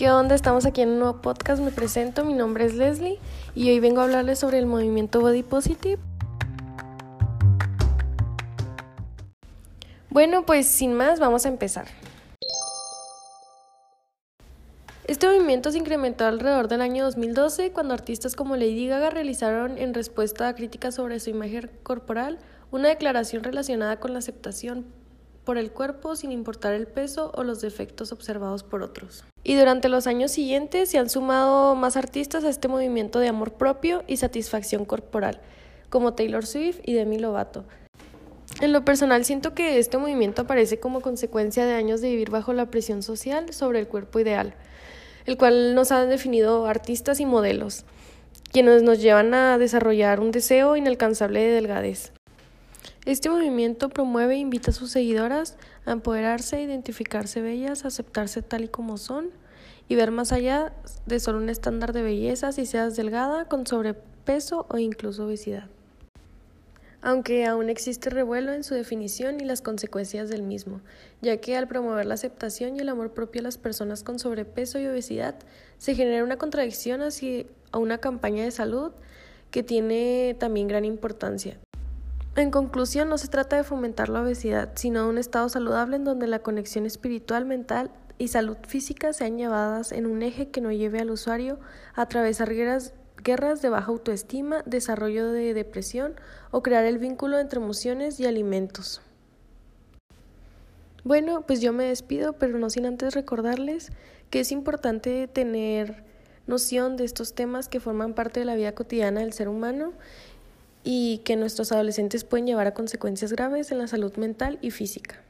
¿Qué onda? Estamos aquí en un nuevo podcast. Me presento, mi nombre es Leslie y hoy vengo a hablarles sobre el movimiento Body Positive. Bueno, pues sin más, vamos a empezar. Este movimiento se incrementó alrededor del año 2012 cuando artistas como Lady Gaga realizaron en respuesta a críticas sobre su imagen corporal una declaración relacionada con la aceptación por el cuerpo sin importar el peso o los defectos observados por otros. Y durante los años siguientes se han sumado más artistas a este movimiento de amor propio y satisfacción corporal, como Taylor Swift y Demi Lovato. En lo personal siento que este movimiento aparece como consecuencia de años de vivir bajo la presión social sobre el cuerpo ideal, el cual nos han definido artistas y modelos, quienes nos llevan a desarrollar un deseo inalcanzable de delgadez. Este movimiento promueve e invita a sus seguidoras a empoderarse, identificarse bellas, aceptarse tal y como son y ver más allá de solo un estándar de belleza si seas delgada, con sobrepeso o incluso obesidad. Aunque aún existe revuelo en su definición y las consecuencias del mismo, ya que al promover la aceptación y el amor propio a las personas con sobrepeso y obesidad, se genera una contradicción hacia una campaña de salud que tiene también gran importancia. En conclusión, no se trata de fomentar la obesidad, sino un estado saludable en donde la conexión espiritual, mental y salud física sean llevadas en un eje que no lleve al usuario a atravesar guerras, guerras de baja autoestima, desarrollo de depresión o crear el vínculo entre emociones y alimentos. Bueno, pues yo me despido, pero no sin antes recordarles que es importante tener noción de estos temas que forman parte de la vida cotidiana del ser humano y que nuestros adolescentes pueden llevar a consecuencias graves en la salud mental y física.